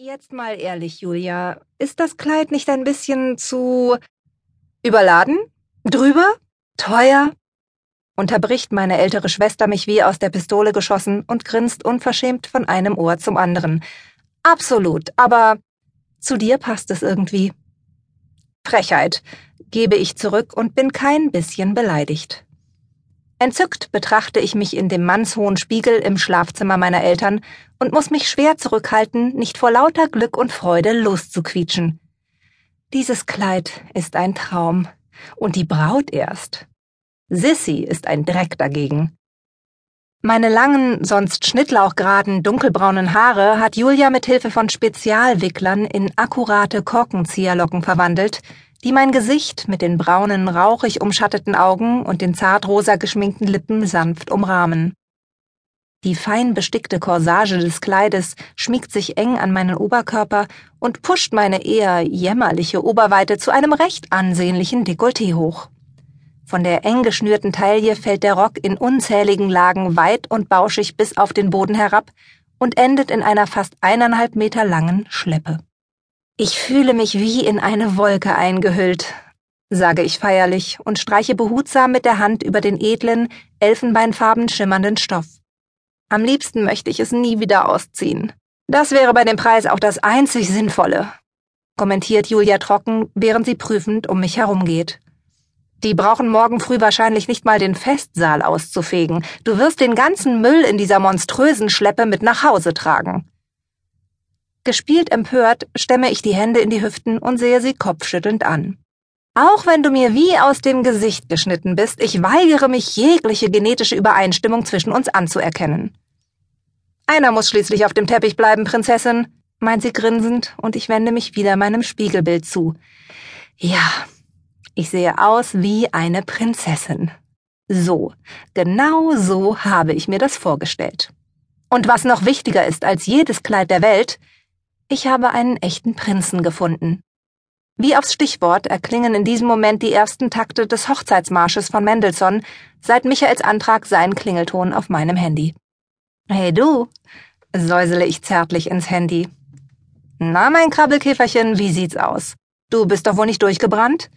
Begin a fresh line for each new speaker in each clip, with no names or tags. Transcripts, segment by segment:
Jetzt mal ehrlich, Julia, ist das Kleid nicht ein bisschen zu überladen? Drüber? Teuer? Unterbricht meine ältere Schwester mich wie aus der Pistole geschossen und grinst unverschämt von einem Ohr zum anderen. Absolut, aber zu dir passt es irgendwie. Frechheit, gebe ich zurück und bin kein bisschen beleidigt. Entzückt betrachte ich mich in dem mannshohen Spiegel im Schlafzimmer meiner Eltern und muss mich schwer zurückhalten, nicht vor lauter Glück und Freude loszuquietschen. Dieses Kleid ist ein Traum. Und die Braut erst. Sissy ist ein Dreck dagegen. Meine langen, sonst schnittlauchgeraden, dunkelbraunen Haare hat Julia mit Hilfe von Spezialwicklern in akkurate Korkenzieherlocken verwandelt, die mein Gesicht mit den braunen, rauchig umschatteten Augen und den zartrosa geschminkten Lippen sanft umrahmen. Die fein bestickte Corsage des Kleides schmiegt sich eng an meinen Oberkörper und pusht meine eher jämmerliche Oberweite zu einem recht ansehnlichen Dekolleté hoch. Von der eng geschnürten Taille fällt der Rock in unzähligen Lagen weit und bauschig bis auf den Boden herab und endet in einer fast eineinhalb Meter langen Schleppe. Ich fühle mich wie in eine Wolke eingehüllt, sage ich feierlich und streiche behutsam mit der Hand über den edlen, elfenbeinfarben schimmernden Stoff. Am liebsten möchte ich es nie wieder ausziehen. Das wäre bei dem Preis auch das einzig Sinnvolle, kommentiert Julia trocken, während sie prüfend um mich herumgeht. Die brauchen morgen früh wahrscheinlich nicht mal den Festsaal auszufegen. Du wirst den ganzen Müll in dieser monströsen Schleppe mit nach Hause tragen. Gespielt empört stemme ich die Hände in die Hüften und sehe sie kopfschüttelnd an. Auch wenn du mir wie aus dem Gesicht geschnitten bist, ich weigere mich, jegliche genetische Übereinstimmung zwischen uns anzuerkennen. Einer muss schließlich auf dem Teppich bleiben, Prinzessin, meint sie grinsend, und ich wende mich wieder meinem Spiegelbild zu. Ja, ich sehe aus wie eine Prinzessin. So, genau so habe ich mir das vorgestellt. Und was noch wichtiger ist als jedes Kleid der Welt, ich habe einen echten Prinzen gefunden. Wie aufs Stichwort erklingen in diesem Moment die ersten Takte des Hochzeitsmarsches von Mendelssohn, seit Michaels Antrag seinen Klingelton auf meinem Handy. Hey du, säusele ich zärtlich ins Handy. Na, mein Krabbelkäferchen, wie sieht's aus? Du bist doch wohl nicht durchgebrannt?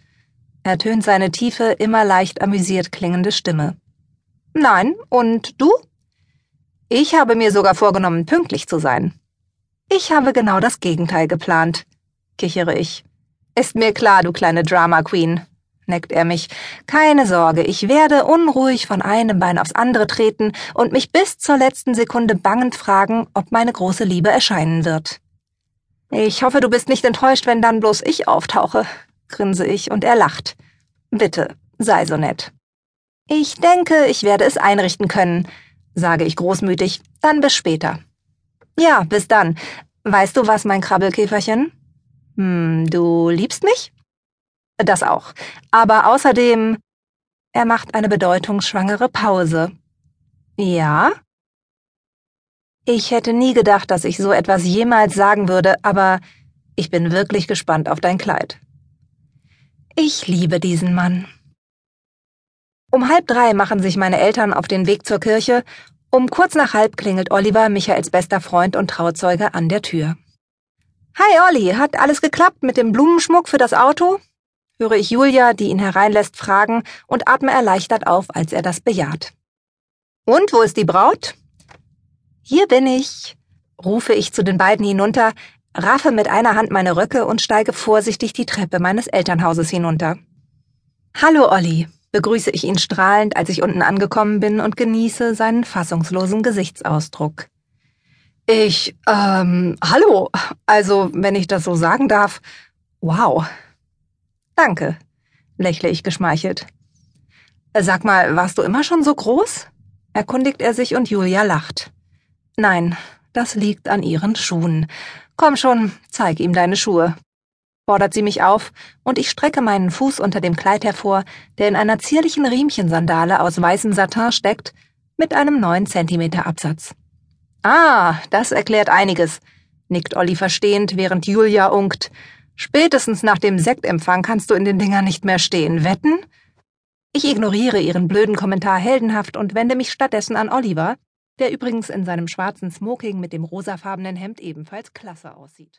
ertönt seine tiefe, immer leicht amüsiert klingende Stimme. Nein, und du? Ich habe mir sogar vorgenommen, pünktlich zu sein. Ich habe genau das Gegenteil geplant, kichere ich. Ist mir klar, du kleine Drama Queen, neckt er mich. Keine Sorge, ich werde unruhig von einem Bein aufs andere treten und mich bis zur letzten Sekunde bangend fragen, ob meine große Liebe erscheinen wird. Ich hoffe, du bist nicht enttäuscht, wenn dann bloß ich auftauche, grinse ich und er lacht. Bitte, sei so nett. Ich denke, ich werde es einrichten können, sage ich großmütig. Dann bis später. Ja, bis dann. Weißt du was, mein Krabbelkäferchen? Hm, du liebst mich? Das auch. Aber außerdem. Er macht eine bedeutungsschwangere Pause. Ja? Ich hätte nie gedacht, dass ich so etwas jemals sagen würde, aber ich bin wirklich gespannt auf dein Kleid. Ich liebe diesen Mann. Um halb drei machen sich meine Eltern auf den Weg zur Kirche um kurz nach halb klingelt Oliver, Michaels bester Freund und Trauzeuge, an der Tür. Hi Olli, hat alles geklappt mit dem Blumenschmuck für das Auto? höre ich Julia, die ihn hereinlässt, fragen und atme erleichtert auf, als er das bejaht. Und wo ist die Braut? Hier bin ich, rufe ich zu den beiden hinunter, raffe mit einer Hand meine Röcke und steige vorsichtig die Treppe meines Elternhauses hinunter. Hallo Olli, begrüße ich ihn strahlend, als ich unten angekommen bin und genieße seinen fassungslosen Gesichtsausdruck. Ich, ähm, hallo. Also, wenn ich das so sagen darf. Wow. Danke, lächle ich geschmeichelt. Sag mal, warst du immer schon so groß? erkundigt er sich und Julia lacht. Nein, das liegt an ihren Schuhen. Komm schon, zeig ihm deine Schuhe fordert sie mich auf, und ich strecke meinen Fuß unter dem Kleid hervor, der in einer zierlichen Riemchensandale aus weißem Satin steckt, mit einem neun Zentimeter Absatz. Ah, das erklärt einiges, nickt Olli verstehend, während Julia unkt. Spätestens nach dem Sektempfang kannst du in den Dingern nicht mehr stehen. Wetten? Ich ignoriere ihren blöden Kommentar heldenhaft und wende mich stattdessen an Oliver, der übrigens in seinem schwarzen Smoking mit dem rosafarbenen Hemd ebenfalls klasse aussieht.